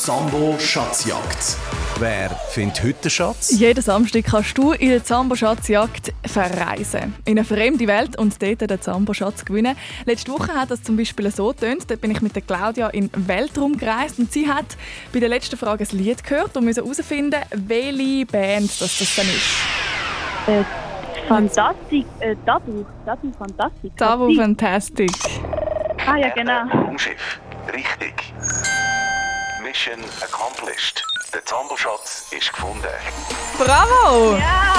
Zambo Schatzjagd. Wer findet heute den Schatz? Jeden Samstag kannst du in der Zambo-Schatzjagd verreisen. In eine fremde Welt und dort den Zambo-Schatz gewinnen. Letzte Woche hat das zum Beispiel so getönt. Dort bin ich mit der Claudia in den Weltraum gereist und sie hat bei der letzten Frage ein Lied gehört und musste herausfinden, welche Band das, das dann ist. Äh, Fantastik, äh, Tabu, Tabu Fantastik. Tabu Fantastic. Ah ja, genau. Raumschiff. Richtig. Mission accomplished. Der Zamboschatz ist gefunden. Bravo! Ja!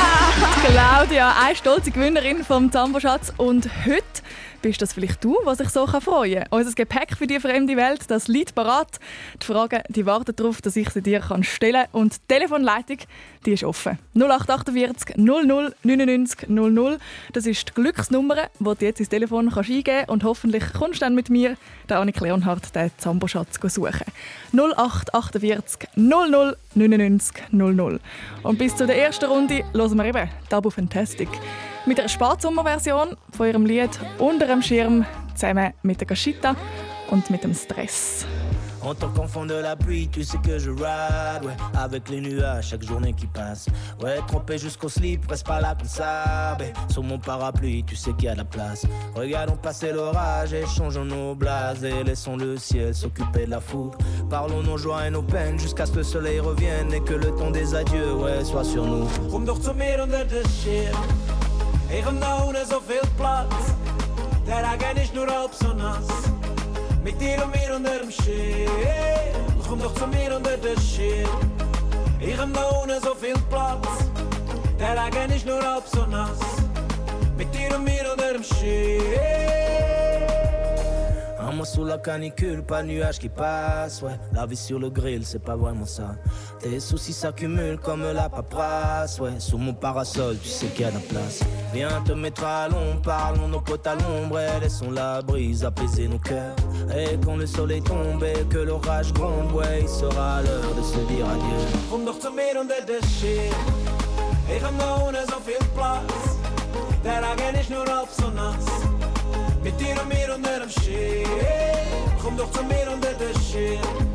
Claudia, eine stolze Gewinnerin vom Zambo-Schatz. Und heute bist das vielleicht du, was sich so freuen kann. Unser Gepäck für die fremde Welt, das liegt parat. Die Fragen die warten darauf, dass ich sie dir stellen kann. Und die Telefonleitung die ist offen. 0848 00 99 00. Das ist die Glücksnummer, die du jetzt ins Telefon kannst eingeben kannst. Und hoffentlich kommst du dann mit mir, der Annik Leonhardt, den Zambo-Schatz suchen. 0848 00 99 00. Und bis zur ersten Runde hören wir eben Tabu Fantastic. Mit einer Spatsommerversion von ihrem Lied «Unter dem Schirm» zusammen mit der Gashita und mit dem Stress. En tant qu'enfant de la pluie, tu sais que je ride, ouais, avec les nuages, chaque journée qui passe. Ouais, trempé jusqu'au slip, reste pas là comme ça. Sur mon parapluie, tu sais qu'il y a de la place. Regardons passer l'orage, échangeons nos blases et laissons le ciel s'occuper de la foudre. Parlons nos joies et nos peines jusqu'à ce que le soleil revienne et que le temps des adieux, ouais, soit sur nous. Ich hab noch ohne so viel Platz. Der Regen ist nur halb so nass. Mit dir und mir unter dem Schirm. Komm doch zu mir unter de Schirm. Ich hab noch ohne so viel Platz. Der Regen ist nur halb so nass. Mit dir und mir unter dem Schirm. Un mois sous la canicule, pas de nuages qui passent. Ouais, la vie sur le grill, c'est pas vraiment ça. Tes soucis s'accumulent comme la paperasse. Ouais, sous mon parasol, tu sais qu'il y a de la place. Viens te mettre à l'ombre, parlons nos potes à l'ombre. Et laissons la brise apaiser nos cœurs. Et quand le soleil tombe et que l'orage gronde, ouais, il sera l'heure de se dire adieu. Mir unter de Schirm.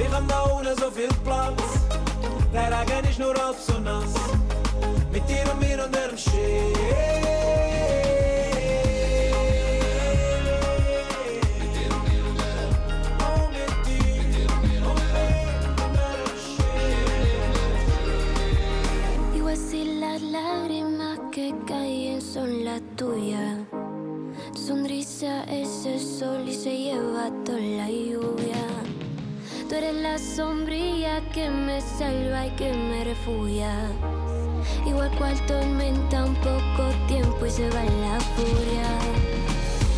Ich hab noch ohne so viel Platz. Der Regen ist nur halb so nass. Mit dir und mir unter dem Schirm. Oh, mit dir und mir unter dem Schirm. Y así las lágrimas que caen son las tuyas. Tu sonrisa es el sol y se lleva toda la lluvia. Tú eres la sombrilla que me salva y que me refugia. Igual cual tormenta, un poco tiempo y se va la furia.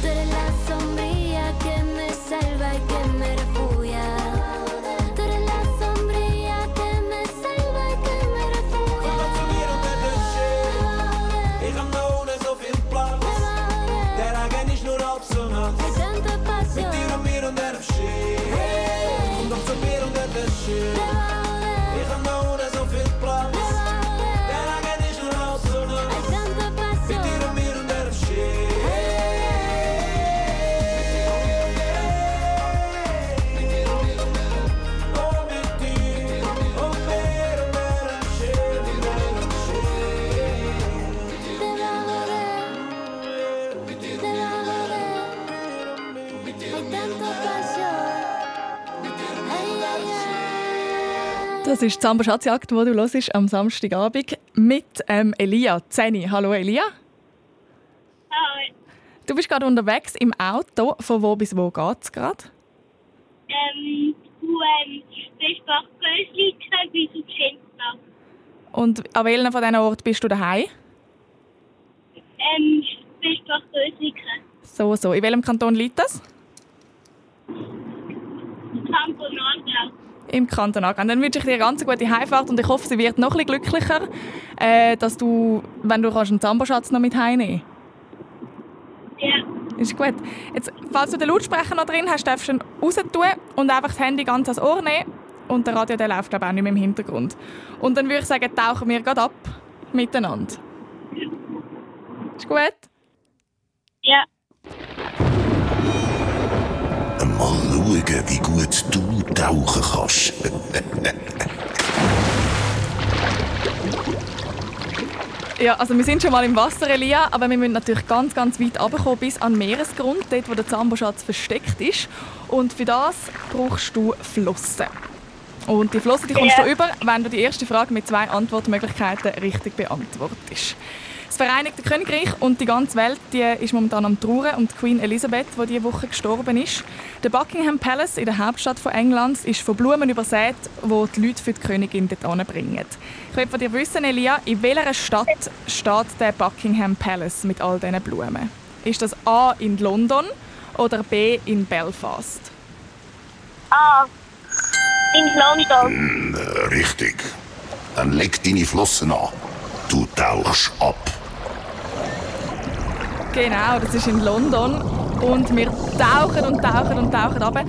Tú eres la sombrilla que me salva y que me refugia. Tú eres la sombrilla que me salva y que me refugia. Kom doch unter Das ist die Zambo Schatzjagd, die du hörst am Samstagabend mit ähm, Elia Zeni. Hallo Elia. Hi. Du bist gerade unterwegs im Auto. Von wo bis wo geht es gerade? Ähm, du, ähm, bist nach Gösliken bis auf Schenzbach. Und an welchem von diesen Orten bist du daheim? Ähm, bist nach Gösliken. So, so. In welchem Kanton liegt das? Kanton Aargau. Im Kanton Aargau. Dann wünsche ich dir eine ganz gute Heimfahrt und ich hoffe, sie wird noch ein bisschen glücklicher, äh, dass du, wenn du kannst, einen Zamboschatz noch mit heimnehmen Ja. Ist gut. Jetzt, falls du den Lautsprecher noch drin hast, darfst du ihn raus tun und einfach das Handy ganz ans Ohr nehmen. Und der Radio der läuft glaube ich, auch nicht mehr im Hintergrund. Und dann würde ich sagen, tauchen wir gerade ab miteinander. Ist gut? Ja. Einmal schauen, wie gut du tauchen kannst. Ja, also wir sind schon mal im Wasser, Elia, aber wir müssen natürlich ganz, ganz weit runterkommen, bis an den Meeresgrund, dort wo der Zamboschatz versteckt ist. Und für das brauchst du Flossen. Und die Flossen die kommst Ja. du über, wenn du die erste Frage mit zwei Antwortmöglichkeiten richtig beantwortest. Das Vereinigte Königreich und die ganze Welt die ist momentan am Trauern um die Queen Elizabeth, die diese Woche gestorben ist. Der Buckingham Palace in der Hauptstadt von England ist von Blumen übersät, wo die Leute für die Königin dort anbringen. Ich will von dir wissen, Elia, in welcher Stadt steht der Buckingham Palace mit all diesen Blumen? Ist das A in London oder B in Belfast? Ah, in London. Hm, richtig. Dann leg deine Flossen an. Du tauchst ab. Genau, das ist in London. Und wir tauchen und tauchen und tauchen runter.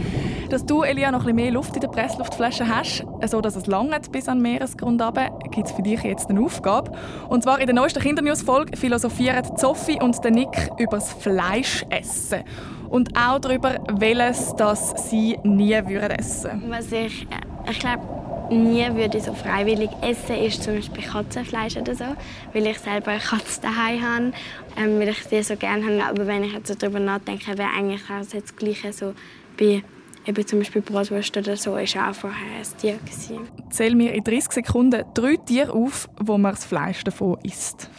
Dass du, Elia, noch ein mehr Luft in der Pressluftflasche hast, so dass es langt bis an den Meeresgrund runter, gibt es für dich jetzt eine Aufgabe. Und zwar in der neuesten Kindernews-Folge philosophieren Sophie und Nick über das Fleischessen. Und auch darüber, welches das sie nie würden essen Was ich, äh, ich glaube, nie würde ich so freiwillig essen, ist zum Beispiel Katzenfleisch oder so, weil ich selber eine Katze daheim habe, ähm, weil ich die so gerne habe. Aber wenn ich jetzt so darüber nachdenke, wäre eigentlich auch das Gleiche so bei eben zum Beispiel Bratwurst oder so, ist auch vorher ein Tier gewesen. Zähl mir in 30 Sekunden drei Tiere auf, wo man das Fleisch davon isst.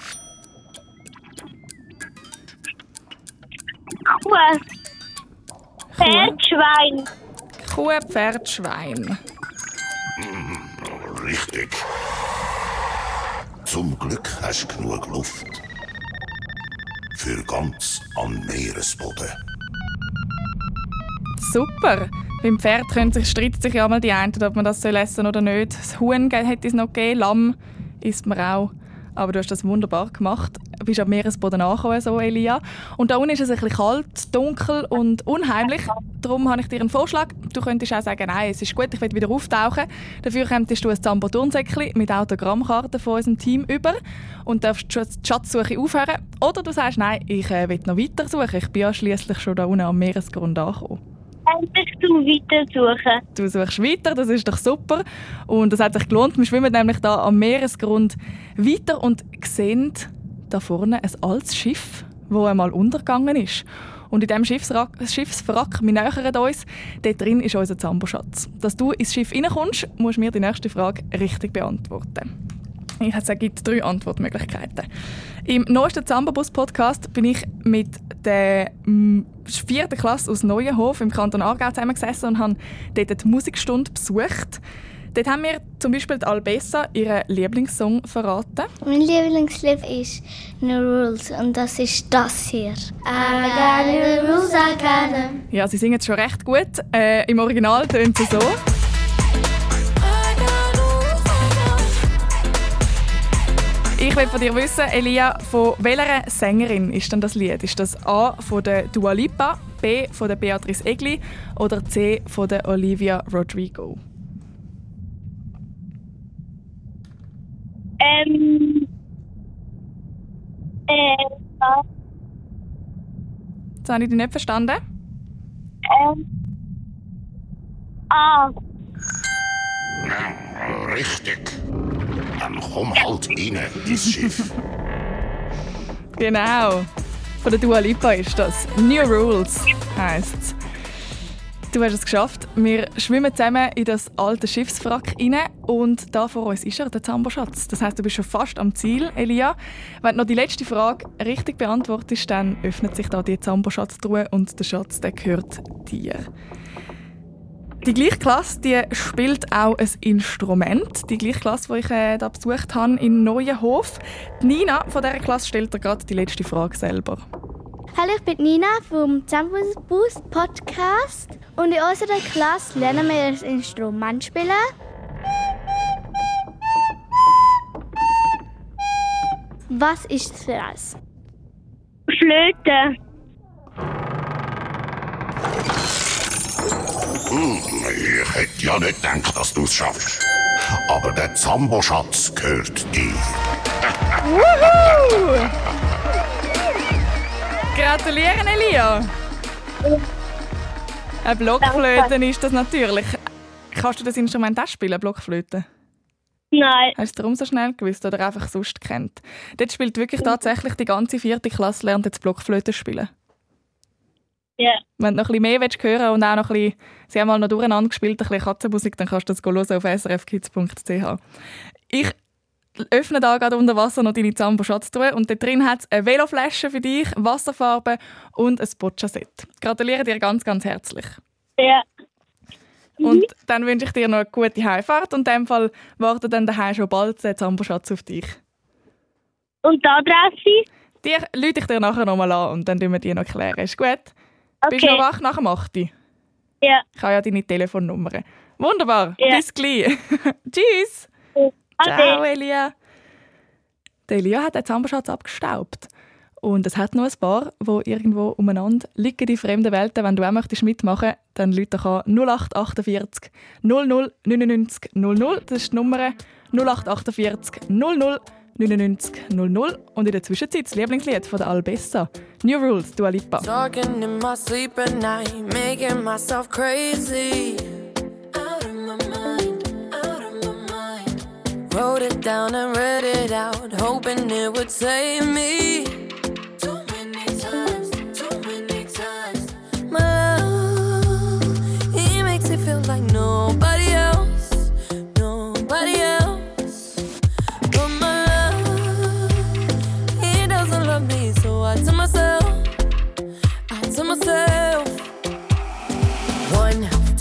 Kuh. Pferd, Schwein. Kuh, Pferd, Schwein. Hm, richtig. Zum Glück hast du genug Luft. Für ganz an Meeresboden. Super! Beim Pferd sich, streiten sich ja mal die einen, ob man das soll essen oder nicht. Das Huhn hätte es noch gegeben, Lamm isst man auch. Aber du hast das wunderbar gemacht. Du bist am Meeresboden angekommen, so Elia. Und da unten ist es ein bisschen kalt, dunkel und unheimlich. Darum habe ich dir einen Vorschlag. Du könntest auch sagen, nein, es ist gut, ich will wieder auftauchen. Dafür könntest du ein Zambo-Turnsäckchen mit Autogrammkarten von unserem Team über und darfst die Schatzsuche aufhören. Oder du sagst, nein, ich äh, will noch weiter suchen. Ich bin ja schliesslich schon da unten am Meeresgrund angekommen. Endlich zum Weitersuchen. Du suchst weiter, das ist doch super. Und das hat sich gelohnt. Wir schwimmen nämlich da am Meeresgrund weiter und sehen da vorne ein altes Schiff, das einmal untergegangen ist. Und in diesem Schiffswrack, wir nähern uns, dort drin ist unser Zamboschatz. Dass du ins Schiff reinkommst, musst du mir die nächste Frage richtig beantworten. Ich habe es gibt drei Antwortmöglichkeiten. Im neuesten Zambabus-Podcast bin ich mit der mm, vierten Klasse aus Neuenhof im Kanton Aargau zusammengesessen und habe dort die Musikstunde besucht. Dort haben wir zum Beispiel die Albessa ihren Lieblingssong verraten. Mein Lieblingslied ist No Rules und das ist das hier. I got no rules, I got them. Ja, sie singen es schon recht gut. Äh, Im Original tönt sie so. Ich will von dir wissen, Elia, von welcher Sängerin ist denn das Lied? Ist das A von der Dua Lipa, B von der Beatrice Egli oder C von der Olivia Rodrigo? Ähm. Äh. Jetzt habe ich dich nicht verstanden. Ähm. Ah. Richtig. Dann komm halt rein ins Schiff. Genau. Von der Dua Lipa ist das. New Rules heisst Du hast es geschafft. Wir schwimmen zusammen in das alte Schiffswrack rein und da vor uns ist er, der Zamboschatz. Das heißt, du bist schon fast am Ziel, Elia. Wenn du noch die letzte Frage richtig beantwortest, dann öffnet sich da die Zamboschatztruhe und der Schatz, der gehört dir. Die gleiche Klasse die spielt auch ein Instrument. Die gleiche Klasse, die ich äh, da besucht habe in Neuenhof. Die Nina von dieser Klasse stellt dir gerade die letzte Frage selber. Hallo, ich bin Nina vom Campus Boost Podcast und in unserer Klasse lernen wir ein Instrument spielen. Was ist es für eins? Flöte. Hm, ich hätte ja nicht gedacht, dass du es schaffst. Aber der Zamboschatz gehört dir. Wuhu! Gratulieren, Elia! Eine Blockflöte ist das natürlich. Kannst du das Instrument auch spielen, Blockflöte? Nein. Hast du darum so schnell gewusst oder einfach sonst kennt? Dort spielt wirklich tatsächlich die ganze vierte Klasse lernt jetzt Blockflöte spielen. Ja. Wenn du noch ein bisschen mehr willst hören und auch noch ein bisschen, sie haben mal noch durcheinander gespielt, ein bisschen Katzenmusik, dann kannst du das hören auf srfkids.ch. Ich öffne da gerade unter Wasser noch deine Zambo-Schatztruhe und da drin hat es eine Veloflasche für dich, Wasserfarbe und ein Boccia-Set. Gratuliere dir ganz, ganz herzlich. Ja. Und dann wünsche ich dir noch eine gute Heimfahrt und in dem Fall wartet dann daheim schon bald der Zambo-Schatz auf dich. Und die Adresse? Die lüte ich dir nachher nochmal an und dann tun wir die noch klären. Ist gut? Bist du Okay. noch wach nach dem 8. Uhr? Ja. Ich habe ja deine Telefonnummer. Wunderbar. Ja. Bis gleich. Tschüss. Ciao, Elia. Der Elia hat den Zamberschatz abgestaubt. Und es hat noch ein paar, die irgendwo umeinander liegen in fremden Welten. Wenn du auch möchtest mitmachen dann doch an 0848 00 99 00. Das ist die Nummer 0848 00 99 00. Und in der Zwischenzeit das Lieblingslied von der Albessa. New Rules, Dua Lipa. Talking in my sleep at night, making myself crazy. Out of my mind, out of my mind. Wrote it down and read it out, hoping it would save me.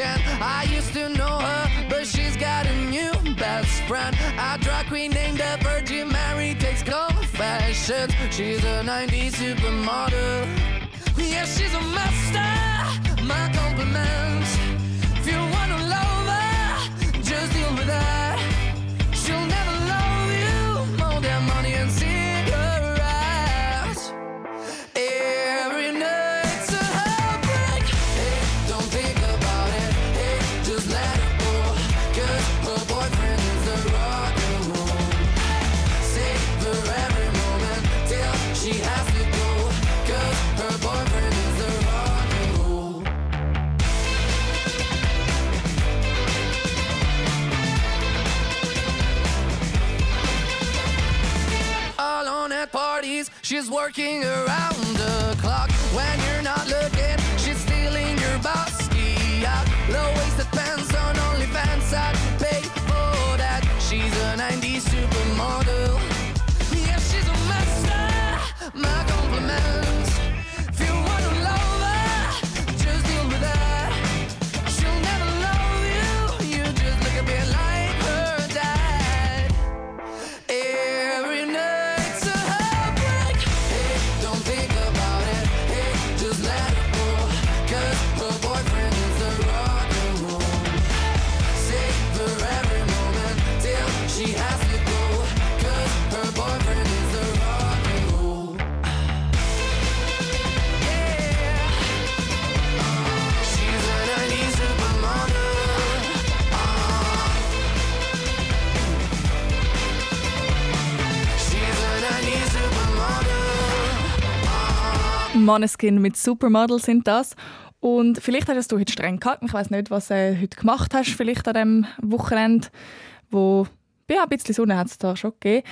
I used to know her, but she's got a new best friend. A drag queen named the Virgin Mary takes confessions. She's a 90s supermodel. Yeah, she's a master. My compliments. Måneskin mit Supermodel sind das. Und vielleicht hast du heute streng gehabt. Ich weiß nicht, was du heute gemacht hast, vielleicht an diesem Wochenende, wo ja, ein bisschen Sonne hat es da schon gegeben.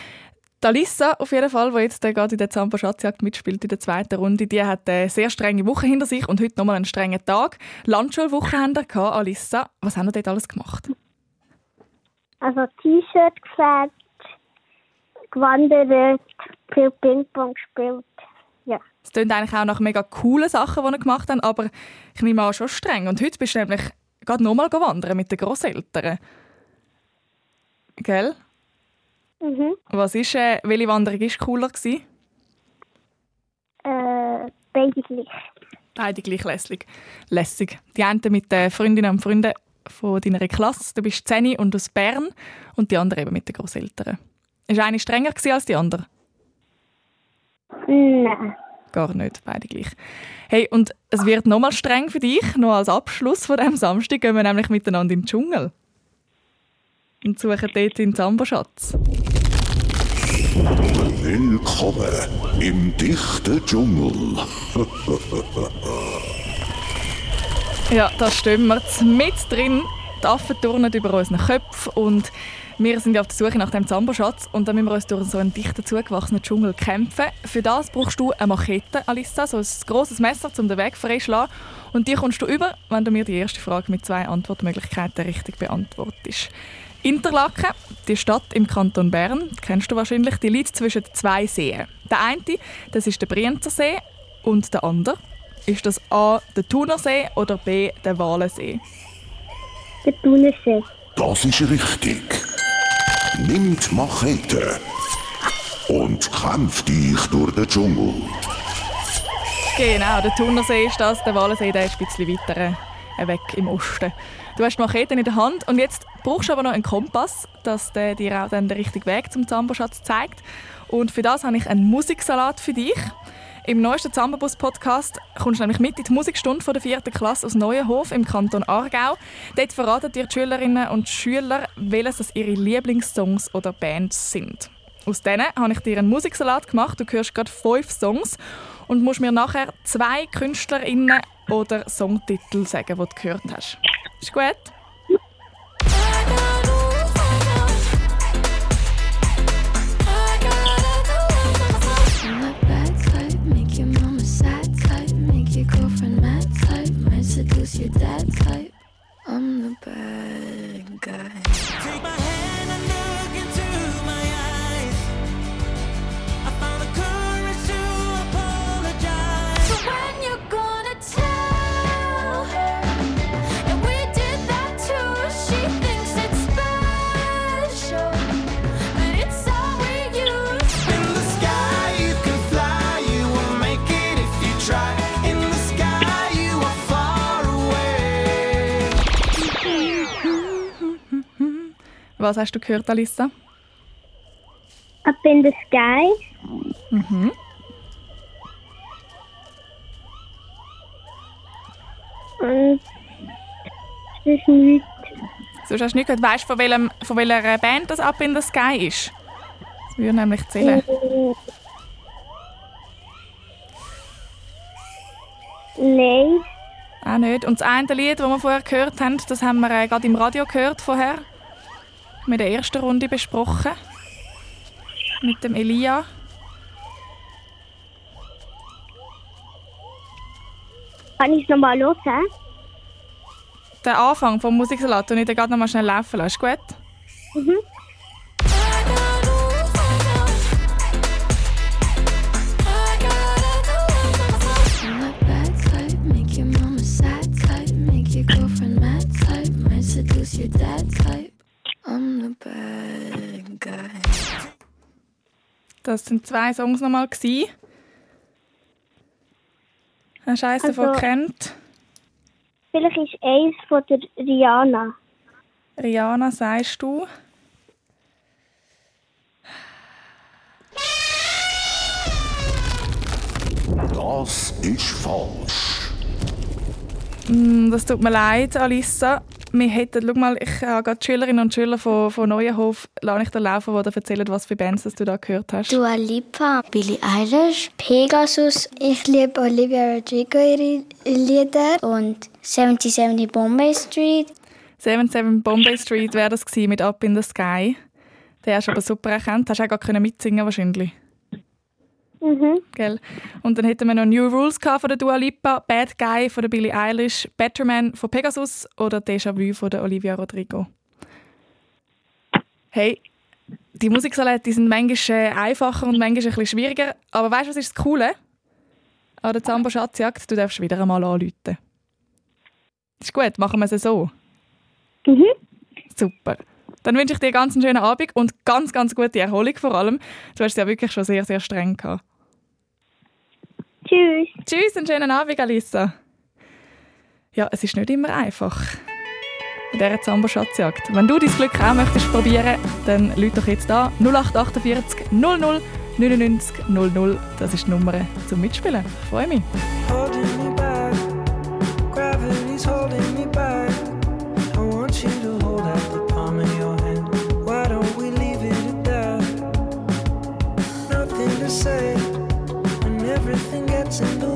Die Alissa, auf jeden Fall, die jetzt äh, gerade in der Zampa Schatzjagd mitspielt in der zweiten Runde, die hat eine sehr strenge Woche hinter sich und heute nochmal einen strengen Tag. Landschulwoche haben wir gehabt. Alissa, was haben wir dort alles gemacht? Also T-Shirt gefärbt, gewandert, viel Ping-Pong gespielt. Ja. Es klingt eigentlich auch nach mega coolen Sachen, die wir gemacht haben, aber ich nehme an, schon streng. Und heute bist du nämlich gerade nochmal wandern mit den Grosseltern. Gell? Mhm. Was ist, äh, welche Wanderung war cooler? Gewesen? Äh, beide gleich. Beide gleich lässig. lässig. Die eine mit den Freundinnen und Freunden von deiner Klasse. Du bist 10 und aus Bern. Und die andere eben mit den Grosseltern. Ist eine strenger gewesen als die andere? Nein. Gar nicht, beide gleich. Hey, und es wird nochmal streng für dich. Noch als Abschluss von diesem Samstag gehen wir nämlich miteinander in den Dschungel. Und suchen dort den Zamboschatz. Willkommen im dichten Dschungel. Ja, da stehen wir mit drin. Die Affen turnen über unseren Köpfen und wir sind auf der Suche nach dem Zamboschatz und dann müssen wir uns durch so einen dichten, zugewachsenen Dschungel kämpfen. Für das brauchst du eine Machete, Alissa, so ein grosses Messer, um den Weg freizuschlagen. Und die kommst du über, wenn du mir die erste Frage mit zwei Antwortmöglichkeiten richtig beantwortest. Interlaken, die Stadt im Kanton Bern, kennst du wahrscheinlich, die liegt zwischen zwei Seen. Der eine, das ist der Brienzer See und der andere, ist das A, der Thunersee oder B, der Walensee? Der Thunersee. Das ist richtig. Nimmt Machete und kämpft dich durch den Dschungel. Genau, der Thunersee ist das, der Walensee der ist ein bisschen weiter äh, weg im Osten. Du hast die Machete in der Hand und jetzt brauchst du aber noch einen Kompass, dass der dir auch dann den richtigen Weg zum Zamboschatz zeigt. Und für das habe ich einen Musiksalat für dich. Im neuesten Zambabus-Podcast kommst du nämlich mit in die Musikstunde von der vierten Klasse aus Neuenhof im Kanton Aargau. Dort verraten dir die Schülerinnen und Schüler, welches das ihre Lieblingssongs oder Bands sind. Aus denen habe ich dir einen Musiksalat gemacht. Du hörst gerade fünf Songs und musst mir nachher zwei KünstlerInnen oder Songtitel sagen, die du gehört hast. Ist gut? Might seduce your dad type. I'm the bad guy. Was hast du gehört, Alissa? Up in the Sky. Mhm. Und das ist nichts. Sonst hast du nicht gehört. Weißt du, von, welchem, von welcher Band das Up in the Sky ist? Das würde nämlich zählen. Nein. Auch nicht. Und das eine Lied, das wir vorher gehört haben, das haben wir äh, gerade im Radio gehört vorher. Mit der ersten Runde besprochen. Mit dem Elia. Kann ich es nochmal hören? Der Anfang vom Musiksalat und ich den gerade noch mal schnell laufen lassen. Ist gut? Mhm. Your dad type. Das sind zwei Songs nochmal gsi. Hast du eins davon Also- gekannt? Vielleicht ist eins von der Rihanna. Rihanna, sagst du? Das ist falsch. Mm, Das tut mir leid, Alissa. Wir hätten, schau mal, ich habe gerade die Schülerinnen und Schüler von, von Neuenhof, ich dir laufen, die erzählen, was für Bands du da gehört hast. Dua Lipa, Billie Eilish, Pegasus. Ich liebe Olivia Rodrigo ihre Lieder und 7070 Bombay Street. 77 Bombay Street wäre das gewesen mit Up in the Sky. Den hast du aber super erkannt. Hast du auch gar können mitsingen wahrscheinlich. Mhm. Gell? Und dann hätten wir noch New Rules von der Dua Lipa, Bad Guy von der Billie Eilish, Better Man von Pegasus oder Déjà Vu von der Olivia Rodrigo. Hey, die Musiksalette die sind manchmal äh, einfacher und manchmal ein bisschen schwieriger. Aber weißt du, was ist das Coole? An der Zambo Schatzjagd, du darfst wieder einmal anrufen. Ist gut, machen wir es so. Mhm. Super. Dann wünsche ich dir ganz einen schönen Abend und ganz, ganz gute Erholung vor allem. Du hast es ja wirklich schon sehr, sehr streng gehabt. Tschüss. Tschüss, einen schönen Abend, Alissa. Ja, es ist nicht immer einfach. In dieser Zambo-Schatzjagd. Wenn du dein Glück auch möchtest probieren, dann lüt doch jetzt da 0848 00 99 00. Das ist die Nummer zum Mitspielen. Ich freue mich. words and.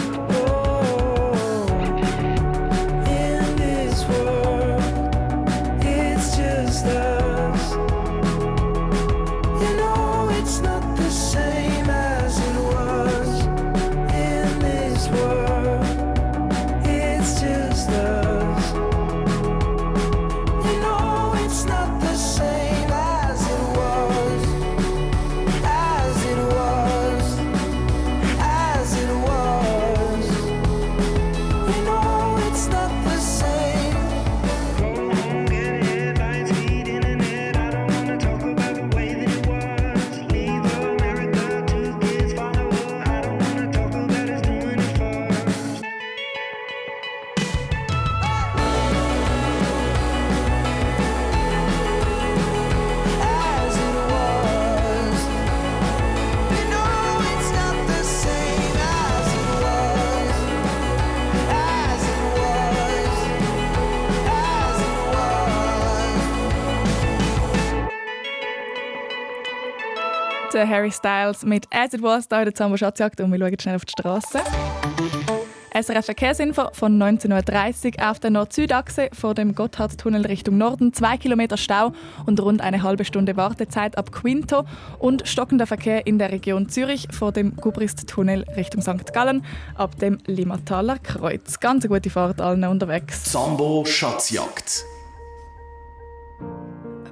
Der Harry Styles mit «As It Was» hier in der Zambo Schatzjagd und wir schauen schnell auf die Straße. SRF Verkehrsinfo von 19.30 Uhr auf der Nord-Süd-Achse vor dem Gotthardtunnel Richtung Norden. Zwei Kilometer Stau und rund eine halbe Stunde Wartezeit ab Quinto und stockender Verkehr in der Region Zürich vor dem Gubrist-Tunnel Richtung St. Gallen ab dem Limmataler Kreuz. Ganz eine gute Fahrt allen unterwegs. Sambo Schatzjagd.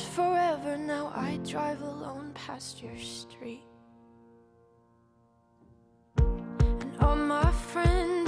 forever, now I drive alone past your street. And all my friends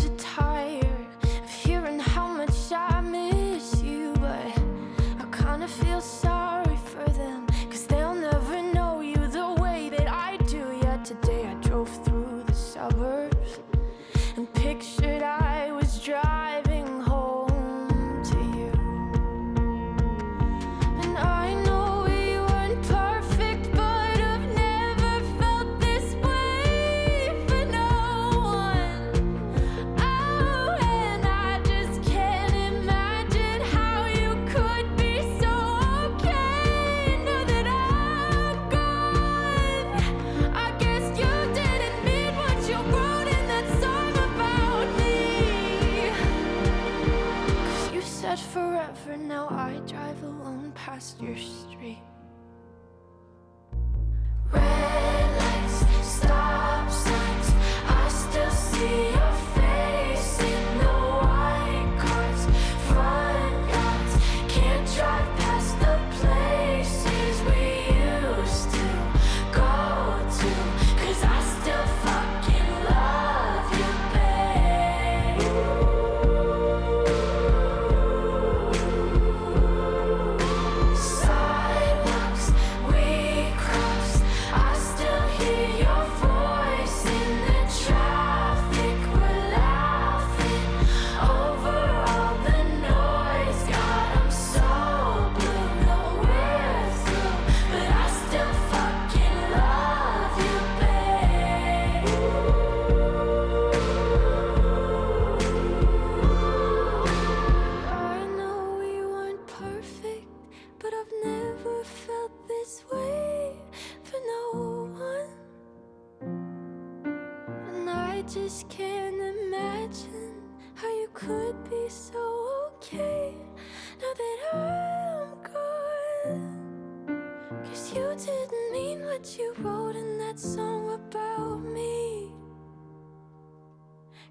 what you wrote in that song about me.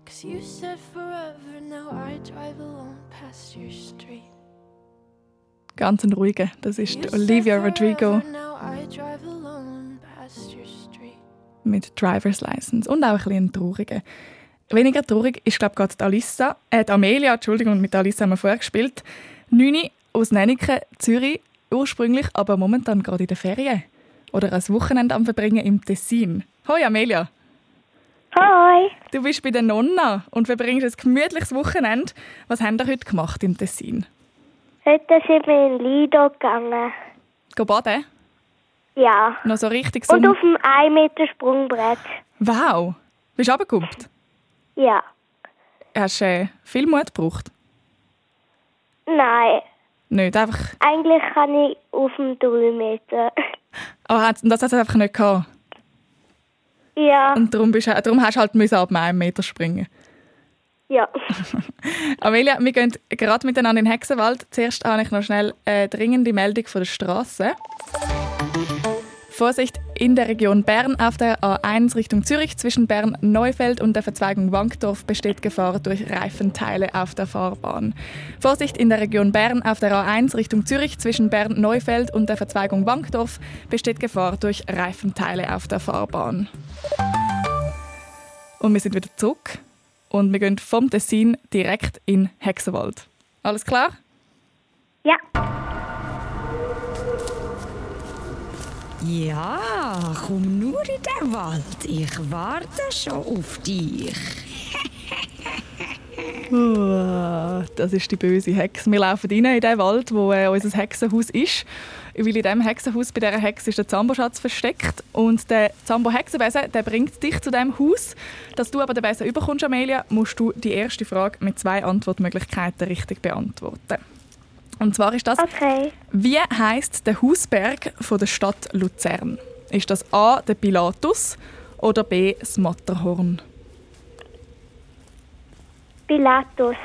Cause you said forever, now I drive alone past your street. Ganz ein ruhiger. Das ist Olivia Rodrigo mit Driver's License und auch ein bisschen trauriger. Weniger traurig ist, glaube ich, gerade die Alissa, äh, die Amelia, Entschuldigung, mit Alissa haben wir vorher gespielt. Neuni aus Nennike, Zürich, ursprünglich, aber momentan gerade in der Ferien. Oder ein Wochenende am Verbringen im Tessin. Hoi Amelia. Hoi. Du bist bei der Nonna und verbringst ein gemütliches Wochenende. Was haben ihr heute gemacht im Tessin? Heute sind wir in Lido gegangen. Go baden? Ja. Noch so richtig Und Sonne. auf dem 1 Meter Sprungbrett. Wow! Bist du runtergekommen? Ja. Hast du äh, viel Mut gebraucht? Nein. Nicht einfach. Eigentlich kann ich auf dem 3 Meter. Aber hat- das hat es einfach nicht gehabt. Ja. Und darum, bist, du- darum hast du halt müssen ab einem Meter springen. Ja. Amelia, wir gehen gerade miteinander in den Hexenwald. Zuerst habe ich noch schnell eine dringende Meldung von der Straße. Vorsicht, in der Region Bern auf der A1 Richtung Zürich zwischen Bern-Neufeld und der Verzweigung Wankdorf besteht Gefahr durch Reifenteile auf der Fahrbahn. Vorsicht, in der Region Bern auf der A1 Richtung Zürich zwischen Bern-Neufeld und der Verzweigung Wankdorf besteht Gefahr durch Reifenteile auf der Fahrbahn. Und wir sind wieder zurück und wir gehen vom Tessin direkt in Hexenwald. Alles klar? Ja. Ja, komm nur in den Wald. Ich warte schon auf dich. Uh, das ist die böse Hexe. Wir laufen rein in den Wald, wo äh, unser Hexenhaus ist. Weil in diesem Hexenhaus bei dieser Hexe ist der Zamboschatz versteckt. Und der Zambo-Hexenbesen der bringt dich zu diesem Haus. Dass du aber den Besen überkommst, Amelia, musst du die erste Frage mit zwei Antwortmöglichkeiten richtig beantworten. Und zwar ist das, Okay. wie heißt der Hausberg von der Stadt Luzern? Ist das A, der Pilatus oder B, das Matterhorn? Pilatus.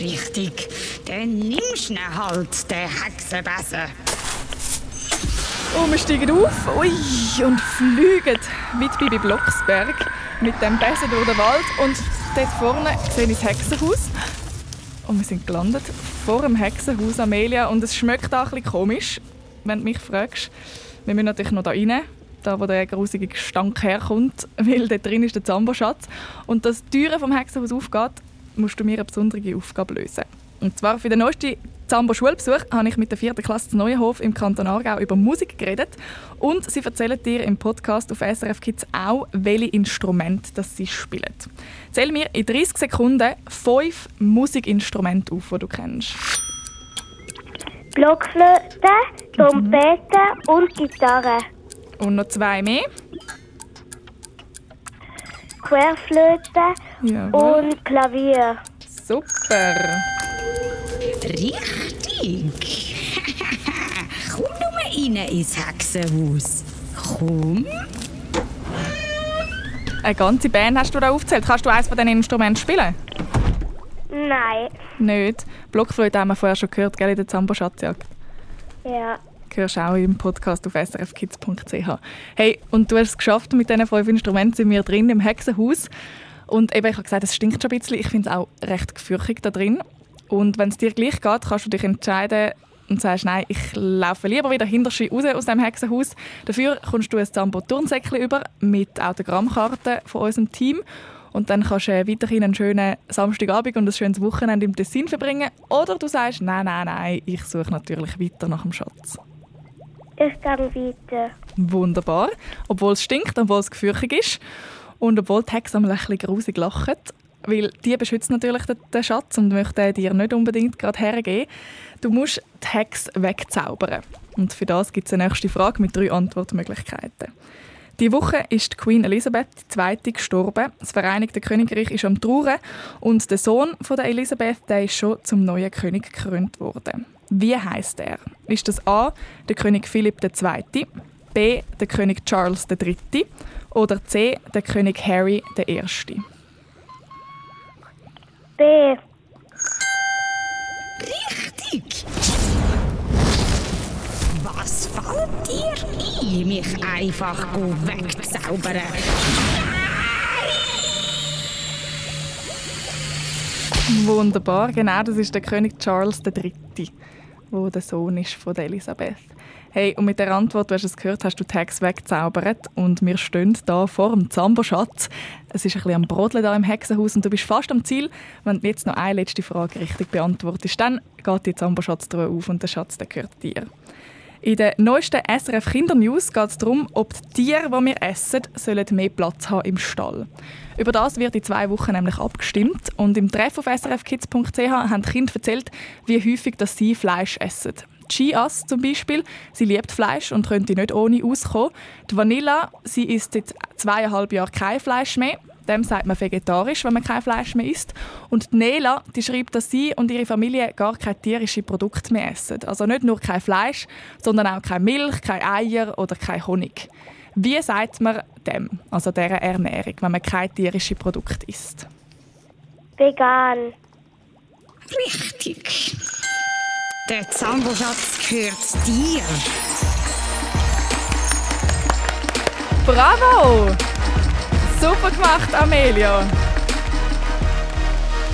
Richtig. Dann nimmst du halt, den Hexenbesen. Und wir steigen auf ui, und fliegen wie die Bibi Blocksberg mit dem Besen durch den Wald. Und dort vorne sehe ich das Hexenhaus. Und wir sind gelandet vor dem Hexenhaus Amelia. Und es schmeckt auch ein bisschen komisch, wenn du mich fragst. Wir müssen natürlich noch da rein, da wo der grusige Gestank herkommt, weil dort drin ist der Zamboschatz. Und dass die Türe vom Hexenhaus aufgeht, musst du mir eine besondere Aufgabe lösen. Und zwar für den neuesten Zambo-Schulbesuch habe ich mit der vierten Klasse zu Neuenhof im Kanton Aargau über Musik geredet. Und sie erzählen dir im Podcast auf SRF Kids auch, welche Instrumente das sie spielen. Zähl mir in 30 Sekunden fünf Musikinstrumente auf, die du kennst. Blockflöte, Trompete und Gitarre. Und noch zwei mehr. Querflöte Jawohl. und Klavier. Super. Richtig. komm nur rein ins Hexenhaus. Komm. Eine ganze Band hast du da aufgezählt. Kannst du eines von diesen Instrumenten spielen? Nein. Nicht. Blockflöte haben wir vorher schon gehört, gell, in der Zambo-Schatzjagd. Ja. hörst auch im Podcast auf srfkids.ch. Hey, und du hast es geschafft, mit diesen fünf Instrumenten sind wir drin im Hexenhaus. Und eben, ich habe gesagt, es stinkt schon ein bisschen. Ich finde es auch recht gefürchtig da drin. Und wenn es dir gleich geht, kannst du dich entscheiden und sagst, nein, ich laufe lieber wieder hinter raus aus dem Hexenhaus. Dafür kommst du ein Zambo-Turnsäckchen über mit Autogrammkarten von unserem Team. Und dann kannst du äh, weiterhin einen schönen Samstagabend und ein schönes Wochenende im Tessin verbringen. Oder du sagst, nein, nein, nein, ich suche natürlich weiter nach dem Schatz. Ich gehe weiter. Wunderbar. Obwohl es stinkt, obwohl es gefürchtig ist. Und obwohl die Hexe ein bisschen grusig lachen. Weil die beschützt natürlich den, den Schatz und möchte dir nicht unbedingt gerade hergeben. Du musst die Hexe wegzaubern. Und für das gibt es eine nächste Frage mit drei Antwortmöglichkeiten. Die Woche ist Queen Elisabeth II. gestorben. Das Vereinigte Königreich ist am Trauern und der Sohn von der Elisabeth der ist schon zum neuen König gekrönt worden. Wie heißt er? Ist das A. der König Philipp II., B. der König Charles III. oder C. der König Harry I.? B. Richtig. Was fällt dir ein, mich einfach wegzaubern? Wunderbar, genau, das ist der König Charles III., wo der Sohn ist von Elisabeth. Hey, und mit der Antwort, du es gehört, hast du Hex weggezaubert und wir stehen da vor dem Zamboschatz. Es ist ein bisschen am Brodeln da im Hexenhaus und du bist fast am Ziel. Wenn du jetzt noch eine letzte Frage richtig beantwortest, dann geht die Zamboschatztruhe auf und der Schatz der gehört dir. In der neuesten SRF Kindernews geht es darum, ob die Tiere, die wir essen, sollen mehr Platz haben im Stall. Über das wird in zwei Wochen nämlich abgestimmt. Und im Treff auf srfkids.ch haben die Kinder erzählt, wie häufig dass sie Fleisch essen. Die Chias zum Beispiel, sie liebt Fleisch und könnte nicht ohne auskommen. Die Vanilla, sie isst seit zweieinhalb Jahren kein Fleisch mehr. dem sagt man vegetarisch, wenn man kein Fleisch mehr isst. Und die Nela, die schreibt, dass sie und ihre Familie gar keine tierischen Produkte mehr essen. Also nicht nur kein Fleisch, sondern auch keine Milch, keine Eier oder kein Honig. Wie sagt man dem, also dieser Ernährung, wenn man kein tierische Produkt isst? Vegan. Richtig. Der Zamboschatz gehört dir. Bravo! Super gemacht, Amelia.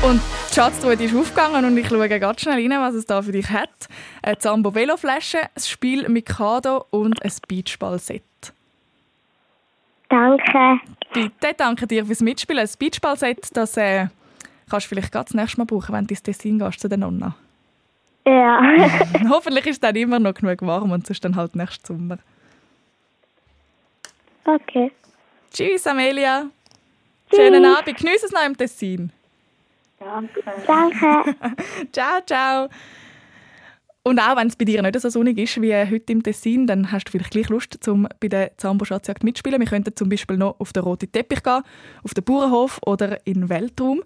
Und die Schatztruhe ist aufgegangen und ich schaue ganz schnell rein, was es da für dich hat. Eine Zambo Veloflasche, ein Spiel Mikado und ein Beachball-Set. Danke. Bitte, danke dir fürs Mitspielen. Ein Beachball-Set, das äh, kannst du vielleicht ganz das nächste Mal brauchen, wenn du ins Tessin gehst zu der Nonna. Ja. Hoffentlich ist es dann immer noch genug warm und sonst dann halt nächsten Sommer. Okay. Tschüss, Amelia. Schönen Abend. Genieß es noch im Tessin. Danke. ciao, ciao. Und auch wenn es bei dir nicht so sonnig ist wie heute im Tessin, dann hast du vielleicht gleich Lust, um bei der Zambo Schatzjagd mitspielen. Wir könnten zum Beispiel noch auf den roten Teppich gehen, auf den Bauernhof oder in den Weltraum.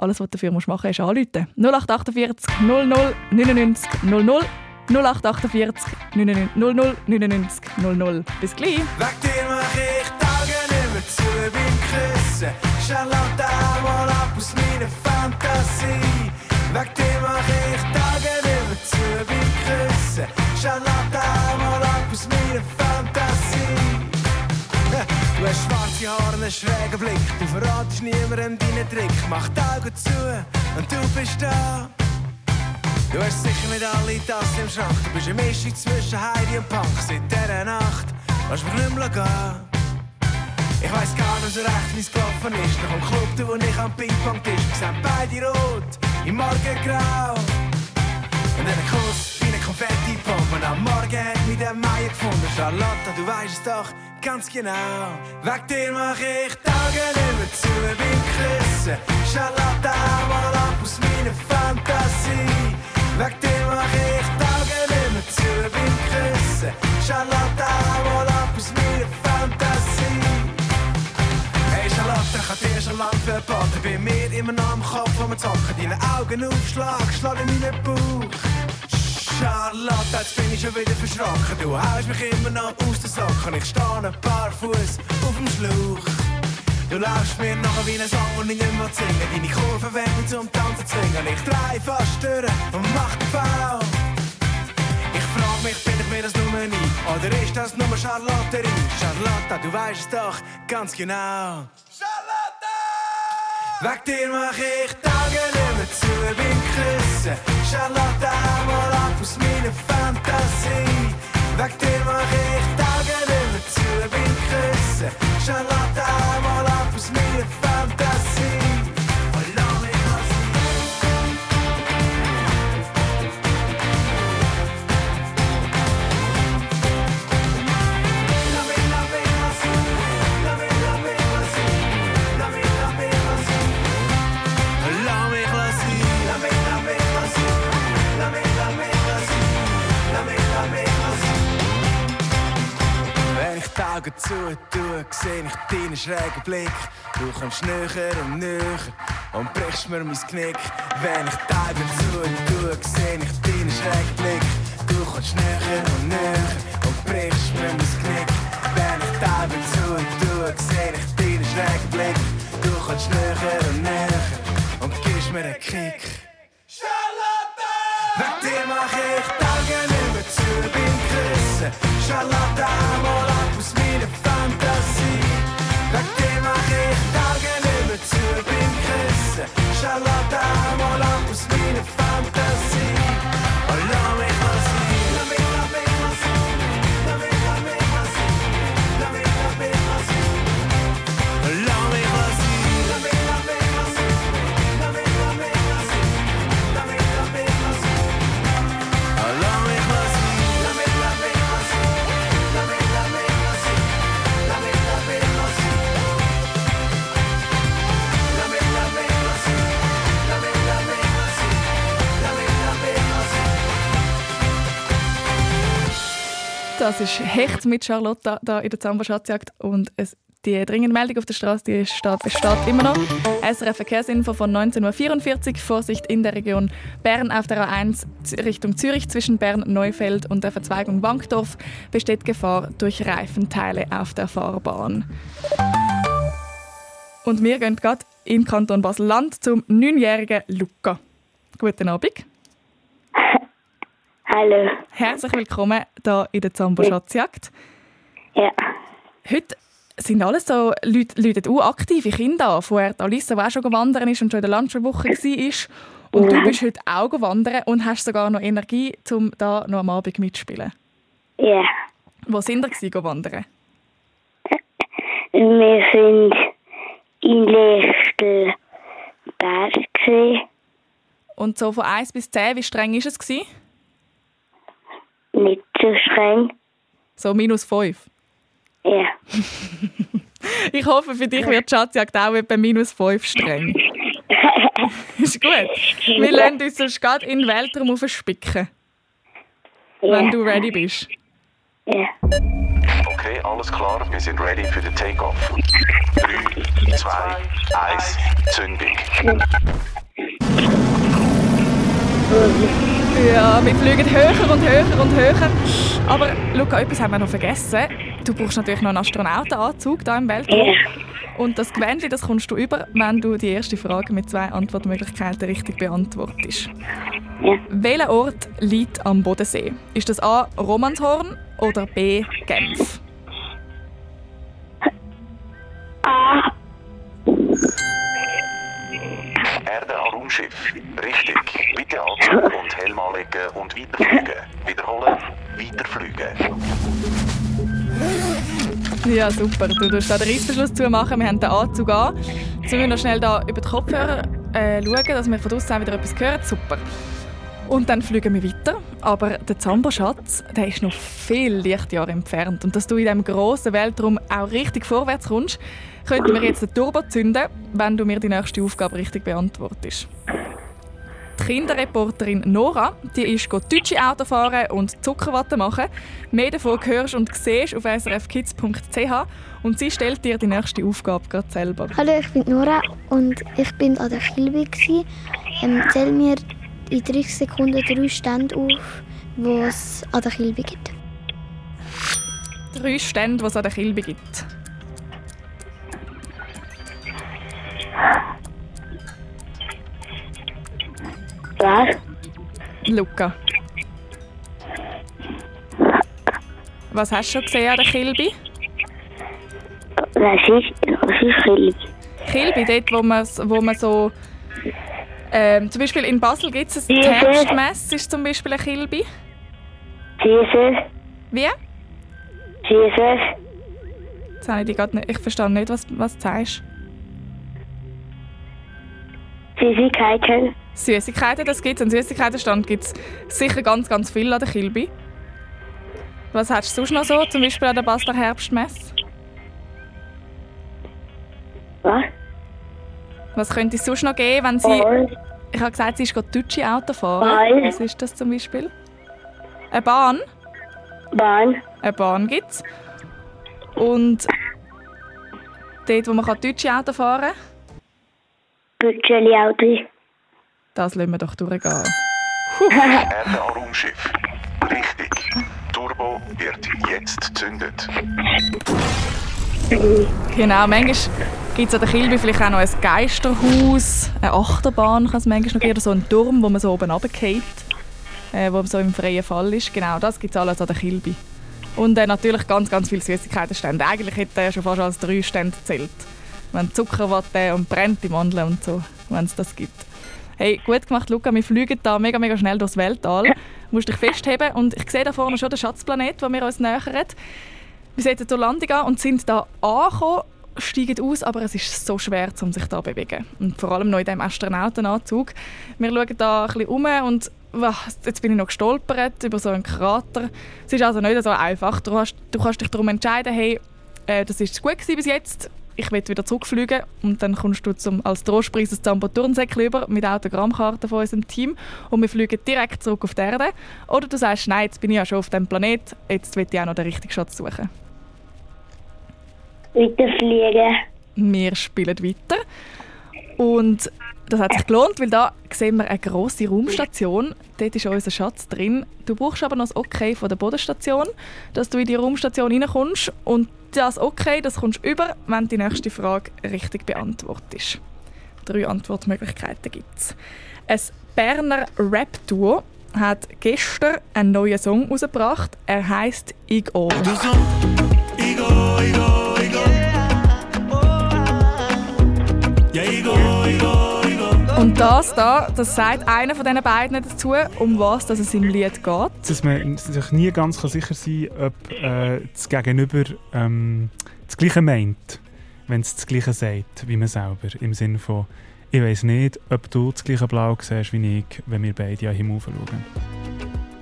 Alles, was du dafür machen musst, ist anrufen. 0848 00 99 00 0848 99 00 99 00. Bis gleich. Weg dir mach ich Tage nicht mehr zu beim Küssen. Charlotte, hau mal ab aus meiner Fantasie. Weg dir mach ich Tage nicht mehr zu beim Küssen. Charlotte, hau mal ab aus meiner Fantasie. Hast schwarze Haare, einen schrägen Blick. Du verratest niemandem deinen Trick. Mach die Augen zu und du bist da. Du hast sicher nicht alle Tassen im Schrank. Du bist eine Mischung zwischen Heidi und Punk. Seit dieser Nacht lass mich nicht mehr gehen. Ich weiss gar nicht so recht, wie es gelaufen ist. Nach dem Club, und ich am Ping-Pong-Tisch. Sind beide rot, im Morgengrau. Und dann ein Kuss wie eine Konfetti-Pumpe. Und am Morgen hat mich der Meier gefunden. Charlotte, du weißt es doch ganz genau. Weg dir mach ich Tage nicht mehr zu beim Küssen. Charlotte, mal ab aus meiner Fantasie. Weg dir mach ich Tage nicht mehr zu beim Küssen. Charlotte, mal ab aus meiner Fantasie. Hey Charlotte, ich hab dir schon lang verboten. Bei mir immer noch am Kopf, wo wir zocken. Deine Augen aufschlag, schlag in meinen Bauch. Charlotte, jetzt bin ich schon wieder verschrocken. Du haust mich immer noch aus den Socken. Ich stehe ein paar Fuß auf dem Schlauch. Du laufst mir nachher wie ein Song und ich nicht mehr singen. Deine Kurven werden zum Tanzen zwingen. Ich drei fast durch und mach den Bau. Ich frag mich, bin ich mir das nur nie? Oder ist das nur Charlotterie? Charlotte, du weißt es doch ganz genau. Weg dir mach ich Tage nicht mehr zu beim Küssen. Charlotte, mal ab aus meiner Fantasie. Weg dir mach ich Tage nicht mehr zu beim Küssen. Charlotte, mal ab aus meiner Fantasie. Augen zutue, sehe ich deinen schrägen Blick. Du kommst näher und näher und brichst mir mein Knick. Wenn ich die Augen zutue, sehe ich deinen schrägen Blick. Du kommst näher und näher und brichst mir mein Knick. Wenn ich die Augen zutue, sehe ich deinen schrägen Blick. Du kommst näher und näher und gibst mir einen Kick. Weg dir mach ich Tage Küssen. Charlotte, hau mal ab aus meiner Fantasie. Weg dir mach ich Tage nicht mehr Das ist Hecht mit Charlotte da in der Zamba Schatzjagd und es Die dringende Meldung auf der Straße die steht, besteht immer noch. SRF Verkehrsinfo von 19.44 Uhr. Vorsicht in der Region Bern auf der A1 Richtung Zürich zwischen Bern-Neufeld und der Verzweigung Wankdorf besteht Gefahr durch Reifenteile auf der Fahrbahn. Und wir gehen gerade in Kanton Basel-Land zum neunjährigen Luca. Guten Abend. Hallo. Herzlich willkommen hier in der Zambo Schatzjagd. Ja. Heute sind alles so Leute, Leute auch aktive Kinder an. Vorher die Alissa, die auch schon wandern ist und schon in der Landschulwoche war. Und du bist heute auch wandern und hast sogar noch Energie, um da noch am Abend mitzuspielen. Ja. Wo sind ihr gewesen, wandern? Wir sind in Lichtelberg. Und so von 1 bis 10, wie streng war es? Gewesen? Nicht so streng. So minus 5? Ja. Ich hoffe, für dich wird die Schatzjagd auch etwa minus 5 streng. ist gut. Wir lassen uns sonst gerade in den Weltraum aufspicken. Wenn du ready bist. Ja. Okay, alles klar, wir sind ready für den Takeoff. 3, 2, 1, Zündung. Ja, wir fliegen höher und höher und höher. Aber Luca, etwas haben wir noch vergessen. Du brauchst natürlich noch einen Astronautenanzug hier im Weltraum. Und das Gewändchen, das kommst du über, wenn du die erste Frage mit zwei Antwortmöglichkeiten richtig beantwortest. Ja. Welcher Ort liegt am Bodensee? Ist das A. Romanshorn oder B. Genf? A. Erde an Raumschiff. Richtig. Bitte Anzug und Helm anlegen und weiterfliegen. Wiederholen, weiterfliegen. Ja, super. Du darfst da den Reissverschluss zumachen. Wir haben den Anzug an. Jetzt müssen wir noch schnell da über die Kopfhörer äh, schauen, dass wir von draussen auch wieder etwas hören. Super. Und dann fliegen wir weiter. Aber der Zambo-Schatz, der ist noch viel Lichtjahre entfernt. Und dass du in diesem grossen Weltraum auch richtig vorwärts kommst, könnten wir jetzt den Turbo zünden, wenn du mir die nächste Aufgabe richtig beantwortest. Die Kinderreporterin Nora, die ist deutsche Auto fahren und Zuckerwatte machen. Mehr davon hörst und siehst auf srfkids.ch und sie stellt dir die nächste Aufgabe gerade selber. Hallo, ich bin Nora und ich bin an der gsi. Ähm, zähl mir in 30 Sekunden drei Stände auf, die es an der Kilbe gibt. Drei Stände, die es an der Kilbe gibt. Was? Luca. Was hast du schon gesehen an der Kilbe? Was ist, was ist Kilbe? Kilbe, dort, wo man, wo man so... Ähm, zum Beispiel in Basel gibt es ein. Herbstmess, ist zum Beispiel eine Kilbe. Jesus. Wie? Jesus. Jetzt habe ich, die grad nicht, ich verstehe nicht, was, was du sagst. Süßigkeiten. Süßigkeiten, das gibt es. Einen Süßigkeitenstand gibt es sicher ganz, ganz viel an der Kilbe. Was hast du sonst noch so, zum Beispiel an der Basler Herbstmesse? Was? Was könnte es sonst noch geben, wenn sie... Ball. Ich habe gesagt, sie ist gerade deutsche Auto fahren. Ball. Was ist das zum Beispiel? Eine Bahn? Bahn. Eine Bahn gibt es. Und dort, wo man kann deutsche Auto fahren kann, Bütscheli Auto. Das lassen wir doch durchgehen. Erde an Raumschiff. Richtig. Turbo wird jetzt gezündet. Genau, manchmal gibt es an der Kilbe vielleicht auch noch ein Geisterhaus, eine Achterbahn kann es manchmal noch geben, oder so einen Turm, wo man so oben runterfällt, äh, wo so im freien Fall ist. Genau, das gibt es alles an der Kilbe. Und äh, natürlich ganz, ganz viele Süßigkeitenstände. Eigentlich hätte er schon fast als drei Stände gezählt. Wenn Zuckerwatte und brennte Mandeln und so, wenn es das gibt. Hey, gut gemacht, Luca. Wir fliegen da mega, mega schnell durchs Weltall. Du musst dich festheben. Und ich sehe da vorne schon den Schatzplanet, den wir uns nähern. Wir setzen zur Landung an und sind da angekommen, steigen aus, aber es ist so schwer, um sich da zu bewegen. Und vor allem noch in diesem Astronautenanzug. Wir schauen da ein bisschen um und jetzt bin ich noch gestolpert über so einen Krater. Es ist also nicht so einfach. Du, hast, du kannst dich darum entscheiden, hey, äh, das ist gut bis jetzt, ich will wieder zurückfliegen und dann kommst du zum, als Trostpreis ein Zambo-Turnsäckchen über mit Autogrammkarten von unserem Team und wir fliegen direkt zurück auf die Erde. Oder du sagst, nein, jetzt bin ich ja schon auf dem Planet, jetzt will ich auch noch den richtigen Schatz suchen. Weiterfliegen. Wir spielen weiter. Und das hat sich gelohnt, weil da sehen wir eine grosse Raumstation. Dort ist unser Schatz drin. Du brauchst aber noch das Okay von der Bodenstation, dass du in die Raumstation reinkommst. Und das Okay, das kommst du über, wenn die nächste Frage richtig beantwortest. Drei Antwortmöglichkeiten gibt es. Ein Berner Rap-Duo hat gestern einen neuen Song rausgebracht. Er heißt Igor. Igo, Igo, Und das da, das sagt einer von diesen beiden dazu, um was dass es im Lied geht. Dass man sich nie ganz sicher sein kann, ob äh, das Gegenüber ähm, das Gleiche meint, wenn es das Gleiche sagt wie man selber. Im Sinne von, ich weiß nicht, ob du das gleiche Blau siehst wie ich, wenn wir beide an den Himmel schauen.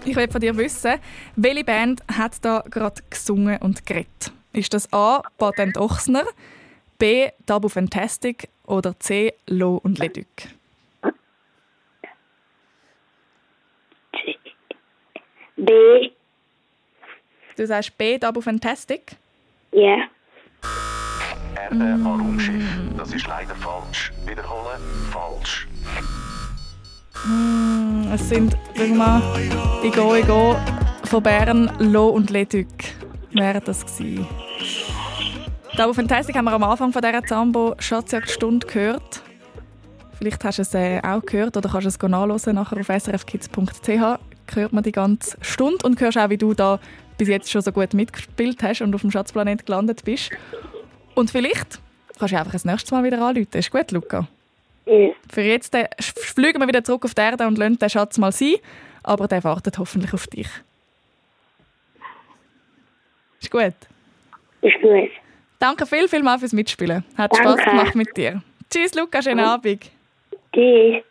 Ich will von dir wissen, welche Band hat da gerade gesungen und geredet? Ist das A. Patent Ochsner, B. Tabu Fantastic oder C. Lo und Leduc? B. Du sagst B. Tabu Fantastic? Ja. Erde an Raumschiff. Das ist leider falsch. Wiederholen, falsch. Mm, es sind, sag mal, Igo Igo von Bern, Lo und Leduc. Wäre das gewesen. Tabu Fantastic haben wir am Anfang von dieser Zambo Schatzjagdstunde gehört. Vielleicht hast du es äh, auch gehört oder kannst du es nachhören nachher auf srfkids.ch. Hört man die ganze Stunde und hörst auch, wie du da bis jetzt schon so gut mitgespielt hast und auf dem Schatzplanet gelandet bist. Und vielleicht kannst du einfach das nächste Mal wieder anrufen. Ist gut, Luca? Ja. Für jetzt äh, fliegen wir wieder zurück auf die Erde und lassen den Schatz mal sein. Aber der wartet hoffentlich auf dich. Ist gut? Ist gut. Danke viel, viel mal fürs Mitspielen. Hat Danke. Spaß gemacht mit dir. Tschüss, Luca, schönen Abend. Tschüss.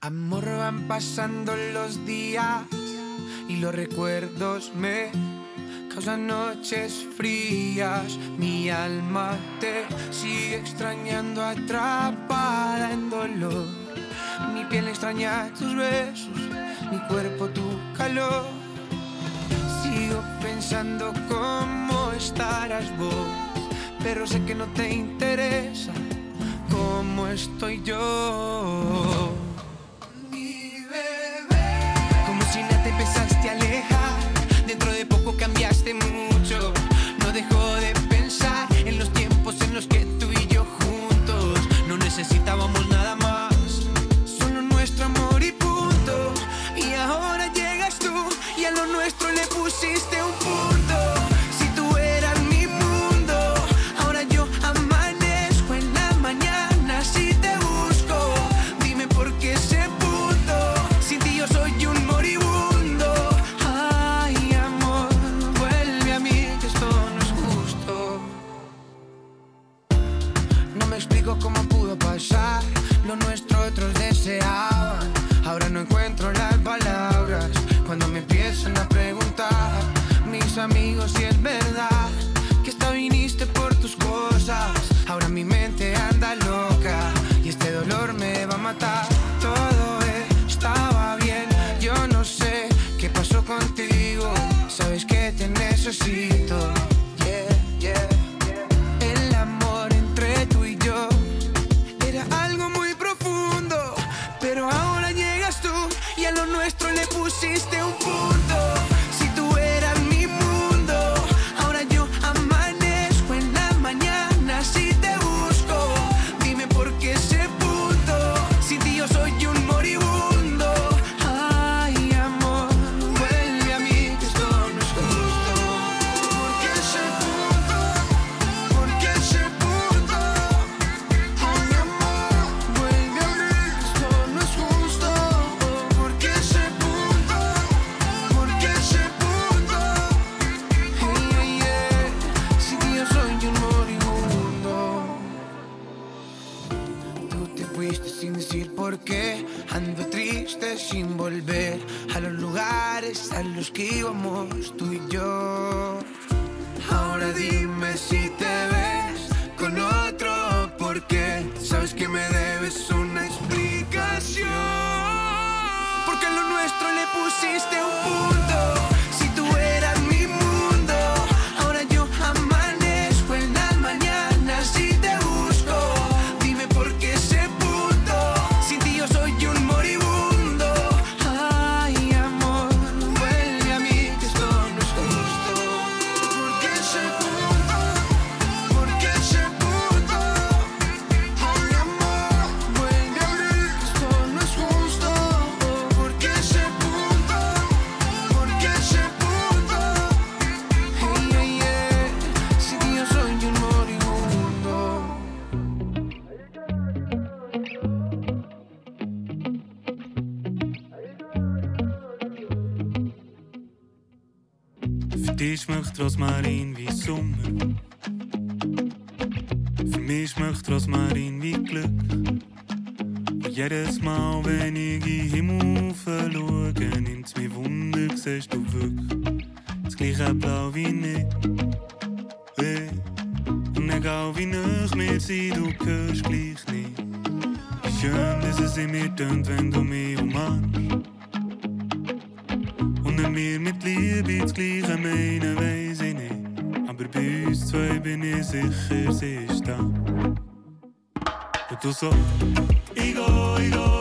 Amor, van pasando los días y los recuerdos me causan noches frías. Mi alma te sigue extrañando, atrapada en dolor. Mi piel extraña tus besos, mi cuerpo tu calor. Sigo pensando cómo estarás vos, pero sé que no te interesa cómo estoy yo. Te empezaste a alejar, dentro de poco cambiaste mucho. No dejo de pensar en los tiempos en los que tú y yo juntos no necesitábamos nada más, solo nuestro amor y punto. Y ahora llegas tú y a lo nuestro le pusiste un punto. Ando triste sin volver a los lugares a los que íbamos tú y yo. Ahora dime si te ves con schmeckt Rosmarin wie Sommer. Für mich schmeckt Rosmarin wie Glück. Und jedes Mal, wenn ich in den Himmel schaue, nimmt's mir Wunder, siehst du wirklich das gleiche Blau wie ich. Hey. Und egal wie nah wir sind, du hörst gleich nicht. Wie schön, dass es in mir tönt, wenn du mich umarmst. Wir mit Liebe das Gleiche meinen, weiss ich nicht. Aber bei uns zwei bin ich sicher, sie ist da. Und du so, ich go, ich go.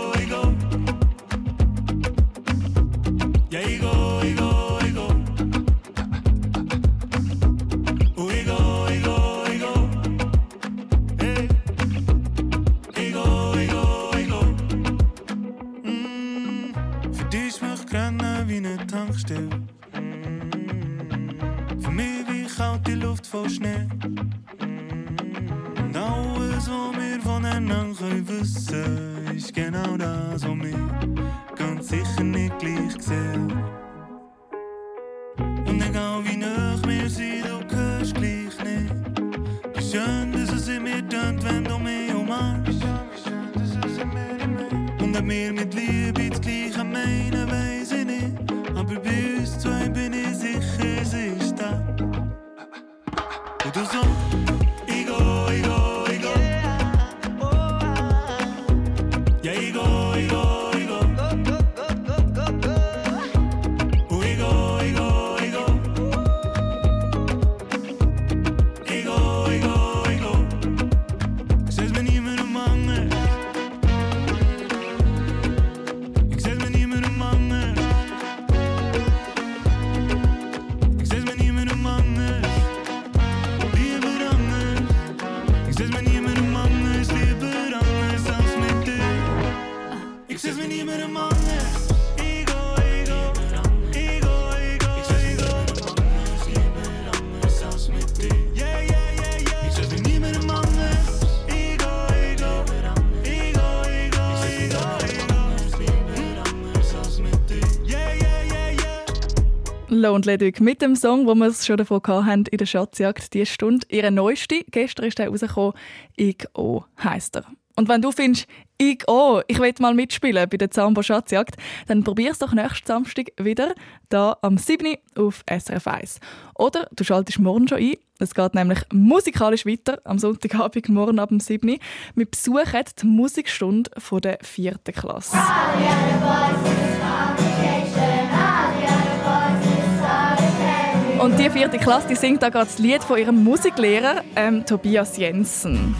Yeah. Lo und Ledwig mit dem Song, wo wir es schon davon hatten in der Schatzjagd, die Stunde. Ihre neueste, gestern ist der rausgekommen, «Ich O» heisst er. Und wenn du findest, «Ich O, ich will mal mitspielen bei der Zambo Schatzjagd», dann probier es doch nächsten Samstag wieder, da am 7. auf SRF 1. Oder du schaltest morgen schon ein. Es geht nämlich musikalisch weiter am Sonntagabend, morgen ab dem 7. Wir besuchen die Musikstunde der 4. Klasse. Und die vierte Klasse die singt da gerade das Lied von ihrem Musiklehrer ähm, Tobias Jensen.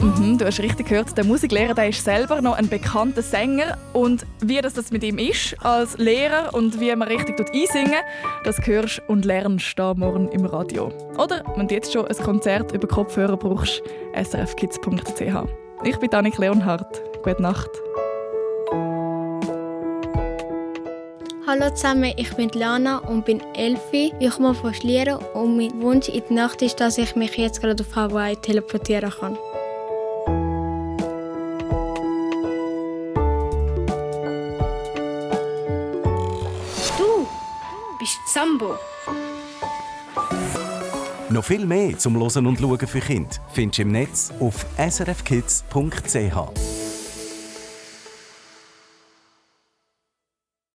Mhm, du hast richtig gehört, der Musiklehrer der ist selber noch ein bekannter Sänger. Und wie das, das mit ihm ist als Lehrer und wie man richtig dort einsingen, das hörst und lernst da morgen im Radio. Oder wenn du jetzt schon ein Konzert über Kopfhörer brauchst, srfkids.ch. Ich bin Annik Leonhardt. Gute Nacht. Hallo zusammen, ich bin Lana und bin Elfi. Ich komme von Schlieren und mein Wunsch in der Nacht ist, dass ich mich jetzt gerade auf Hawaii teleportieren kann. Du bist Sambo. Noch viel mehr zum Losen und Schauen für Kinder findest du im Netz auf srfkids.ch.